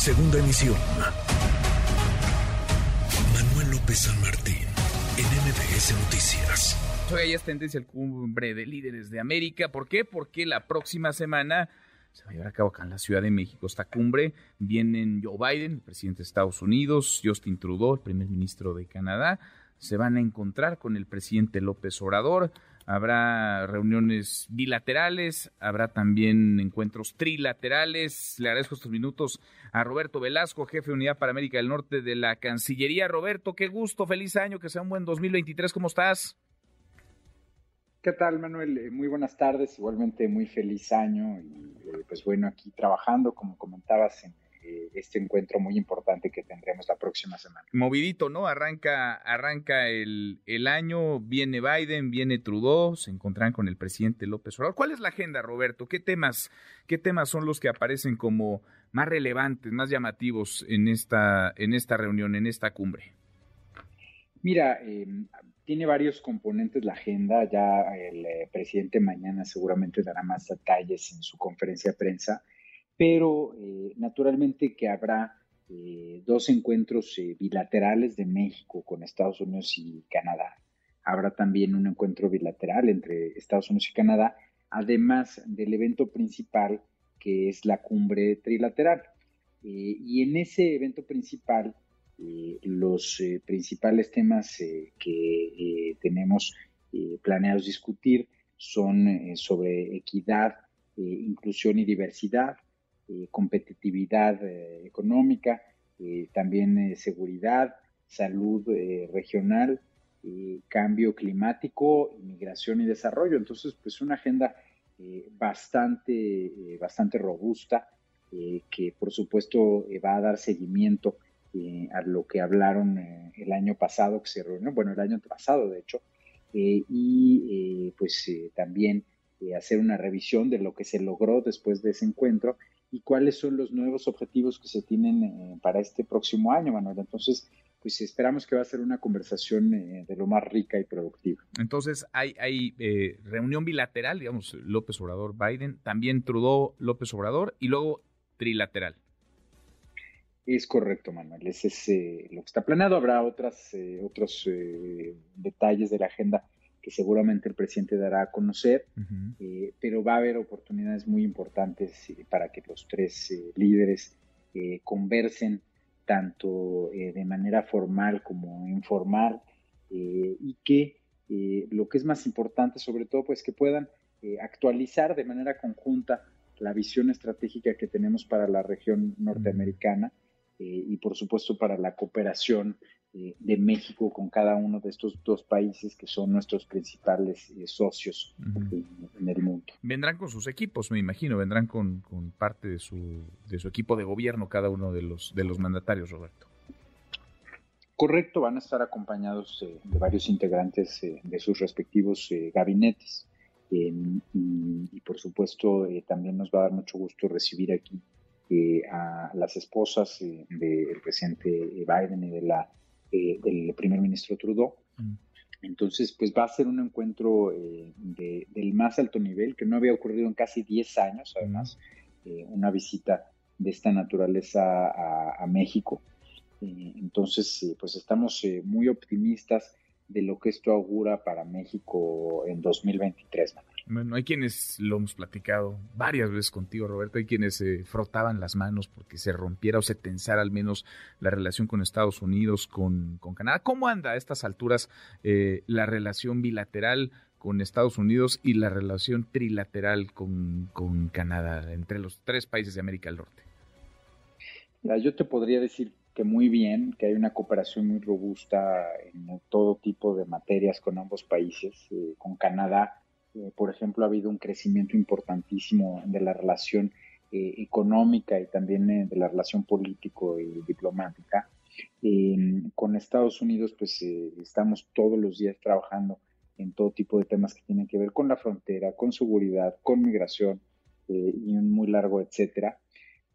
Segunda emisión. Manuel López San Martín, en MBS Noticias. Hoy es tendencia el cumbre de líderes de América. ¿Por qué? Porque la próxima semana se va a llevar a cabo acá en la Ciudad de México esta cumbre. Vienen Joe Biden, el presidente de Estados Unidos, Justin Trudeau, el primer ministro de Canadá. Se van a encontrar con el presidente López Obrador habrá reuniones bilaterales, habrá también encuentros trilaterales. Le agradezco estos minutos a Roberto Velasco, jefe de Unidad para América del Norte de la Cancillería. Roberto, qué gusto, feliz año, que sea un buen 2023, ¿cómo estás? ¿Qué tal, Manuel? Eh, muy buenas tardes, igualmente muy feliz año y eh, pues bueno, aquí trabajando, como comentabas, en eh, este encuentro muy importante que tendremos la próxima semana. Movidito, ¿no? Arranca, arranca el, el año, viene Biden, viene Trudeau, se encontrarán con el presidente López Obrador. ¿Cuál es la agenda, Roberto? ¿Qué temas, qué temas son los que aparecen como más relevantes, más llamativos en esta, en esta reunión, en esta cumbre? Mira, em, tiene varios componentes la agenda. Ya el eh, presidente mañana seguramente dará más detalles en su conferencia de prensa pero eh, naturalmente que habrá eh, dos encuentros eh, bilaterales de México con Estados Unidos y Canadá. Habrá también un encuentro bilateral entre Estados Unidos y Canadá, además del evento principal que es la cumbre trilateral. y en ese evento principal, los principales temas que tenemos planeados discutir son sobre equidad, inclusión y diversidad, eh, competitividad eh, económica, eh, también seguridad, salud regional, cambio climático, inmigración y desarrollo. Entonces, pues una agenda bastante, bastante robusta que por supuesto va a dar seguimiento a lo que hablaron el año pasado, que se reunió, bueno, el año pasado de hecho, y pues también hacer una revisión de lo que se logró después de ese encuentro y cuáles son los nuevos objetivos que se tienen eh, para este próximo año, Manuel. Entonces, pues esperamos que va a ser una conversación eh, de lo más rica y productiva. Entonces, hay, hay eh, reunión bilateral, digamos, López Obrador, Biden, también Trudeau, López Obrador, y luego trilateral. Es correcto, Manuel. Ese es lo que está planeado. Habrá otras, otros detalles de la agenda que seguramente el presidente dará a conocer, eh, pero va a haber oportunidades muy importantes eh, para que los tres eh, líderes conversen tanto de manera formal como informal y que lo que es más importante sobre todo pues que puedan actualizar de manera conjunta la visión estratégica que tenemos para la región norteamericana y por supuesto para la cooperación eh, de México con cada uno de estos dos países que son nuestros principales eh, socios en, el mundo. Vendrán con sus equipos, me imagino, vendrán con, parte de su, de su equipo de gobierno cada uno de los, de los mandatarios, Roberto. Correcto, van a estar acompañados eh, de varios integrantes de sus respectivos gabinetes. Y, y, por supuesto, también nos va a dar mucho gusto recibir aquí a las esposas del presidente Biden y de la eh, del primer ministro Trudeau. Mm. Entonces, pues va a ser un encuentro eh, del más alto nivel, que no había ocurrido en casi 10 años, además, eh, una visita de esta naturaleza a, México. entonces, pues estamos muy optimistas de lo que esto augura para México en 2023. Bueno, hay quienes lo hemos platicado varias veces contigo, Roberto, hay quienes se frotaban las manos porque se rompiera o se tensara al menos la relación con Estados Unidos, con, Canadá. ¿Cómo anda a estas alturas eh, la relación bilateral con Estados Unidos y la relación trilateral con, Canadá entre los tres países de América del Norte? yo te podría decir que muy bien, que hay una cooperación muy robusta en todo tipo de materias con ambos países, eh, con Canadá eh, por ejemplo, ha habido un crecimiento importantísimo de la relación eh, económica y también eh, de la relación político y diplomática. Con Estados Unidos, pues estamos todos los días trabajando en todo tipo de temas que tienen que ver con la frontera, con seguridad, con migración y un muy largo etcétera.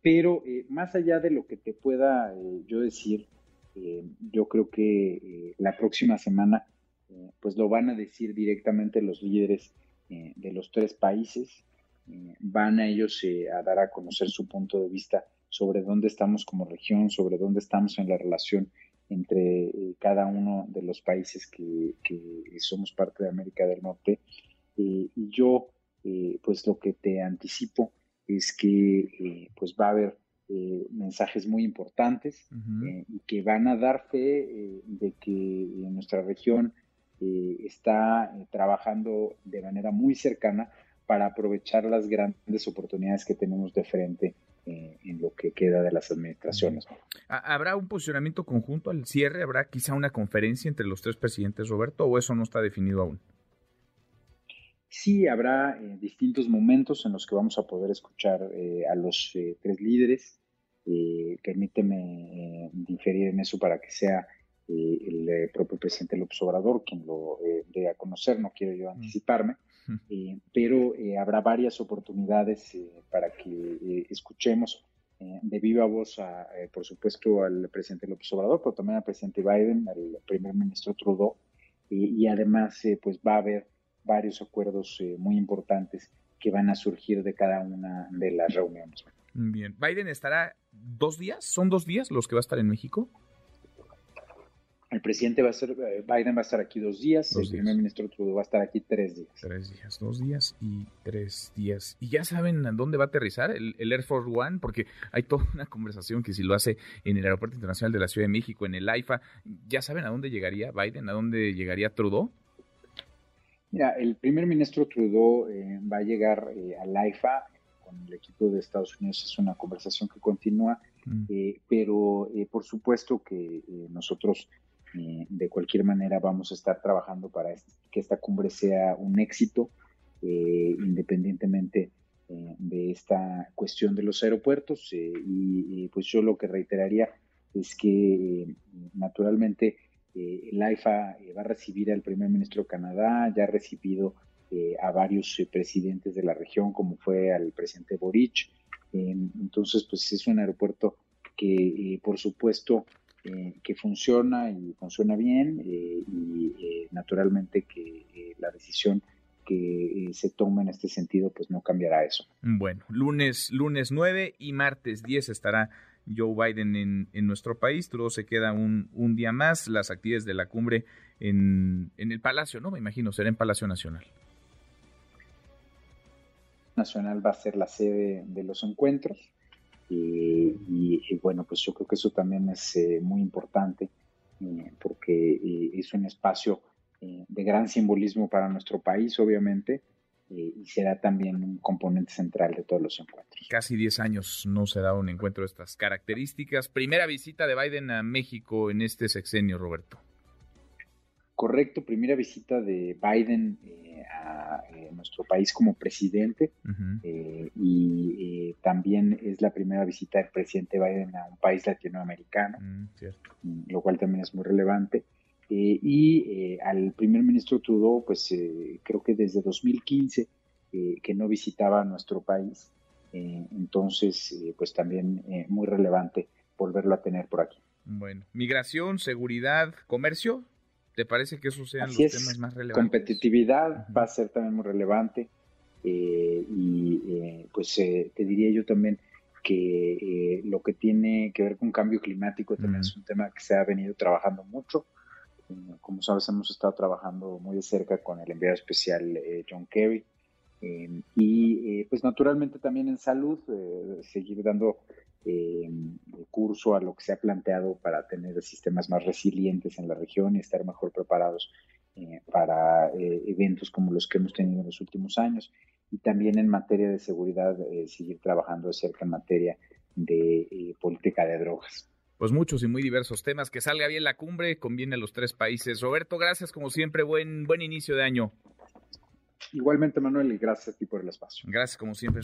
Pero más allá de lo que te pueda yo decir, yo creo que la próxima semana pues lo van a decir directamente los líderes eh, de los tres países. Eh, van a ellos eh, a dar a conocer su punto de vista sobre dónde estamos como región, sobre dónde estamos en la relación entre cada uno de los países que, somos parte de América del Norte. y yo, pues lo que te anticipo es que pues va a haber mensajes muy importantes y que van a dar fe de que nuestra región está trabajando de manera muy cercana para aprovechar las grandes oportunidades que tenemos de frente eh, en lo que queda de las administraciones. ¿Habrá un posicionamiento conjunto al cierre? ¿Habrá quizá una conferencia entre los tres presidentes, Roberto, o eso no está definido aún? Sí, habrá eh, distintos momentos en los que vamos a poder escuchar eh, a los tres líderes. permíteme diferir en eso para que sea el propio presidente López Obrador quien lo dé a conocer, no quiero yo anticiparme. Eh, pero eh, habrá varias oportunidades eh, para que escuchemos de viva voz, a, por supuesto, al presidente López Obrador, pero también al presidente Biden, al primer ministro Trudeau, y además pues va a haber varios acuerdos muy importantes que van a surgir de cada una de las reuniones. Bien, Biden estará dos días, ¿son dos días los que va a estar en México? El presidente va a ser, eh, Biden va a estar aquí dos días, el primer ministro Trudeau va a estar aquí tres días. Tres días, dos días y tres días. ¿Y ya saben a dónde va a aterrizar el, Air Force One? Porque hay toda una conversación que si lo hace en el Aeropuerto Internacional de la Ciudad de México, en el AIFA, ¿ya saben a dónde llegaría Biden? ¿A dónde llegaría Trudeau? Mira, el primer ministro Trudeau eh, va a llegar eh, al AIFA con el equipo de Estados Unidos. Es una conversación que continúa, mm. pero por supuesto que nosotros eh, de cualquier manera vamos a estar trabajando para que esta cumbre sea un éxito, eh, independientemente eh, de esta cuestión de los aeropuertos. Y, pues yo lo que reiteraría es que naturalmente el AIFA va a recibir al primer ministro de Canadá, ya ha recibido a varios presidentes de la región, como fue al presidente Boric. entonces, pues es un aeropuerto que, por supuesto, eh, que funciona y funciona bien eh, y eh, naturalmente que la decisión que se tome en este sentido pues no cambiará eso. Bueno, lunes, lunes 9 y martes 10 estará Joe Biden en, en nuestro país. Todo se queda un, un, día más. Las actividades de la cumbre en, en el Palacio, ¿no? Me imagino, será en Palacio Nacional. Nacional va a ser la sede de los encuentros. Eh, y, bueno, pues yo creo que eso también es eh, muy importante eh, porque es un espacio de gran simbolismo para nuestro país, obviamente, y será también un componente central de todos los encuentros. Casi 10 años no se da un encuentro de estas características. Primera visita de Biden a México en este sexenio, Roberto. Correcto, primera visita de Biden nuestro país como presidente eh, y eh, también es la primera visita del presidente Biden a un país latinoamericano, mm, mm, lo cual también es muy relevante. Eh, y al primer ministro Trudeau, pues creo que desde 2015 que no visitaba nuestro país, entonces pues también muy relevante volverlo a tener por aquí. Bueno, migración, seguridad, comercio, ¿Te parece que esos sean los temas más relevantes? Competitividad va a ser también muy relevante. Eh, y eh, pues eh, te diría yo también que lo que tiene que ver con cambio climático también es un tema que se ha venido trabajando mucho. como sabes, hemos estado trabajando muy de cerca con el enviado especial John Kerry. y pues naturalmente también en salud, seguir dando eh, curso a lo que se ha planteado para tener sistemas más resilientes en la región y estar mejor preparados eh, para eh, eventos como los que hemos tenido en los últimos años. Y también en materia de seguridad, eh, seguir trabajando de cerca en materia de política de drogas. Pues muchos y muy diversos temas. Que salga bien la cumbre, conviene a los tres países. Roberto, gracias como siempre. Buen, buen inicio de año. Igualmente, Manuel, y gracias a ti por el espacio. Gracias como siempre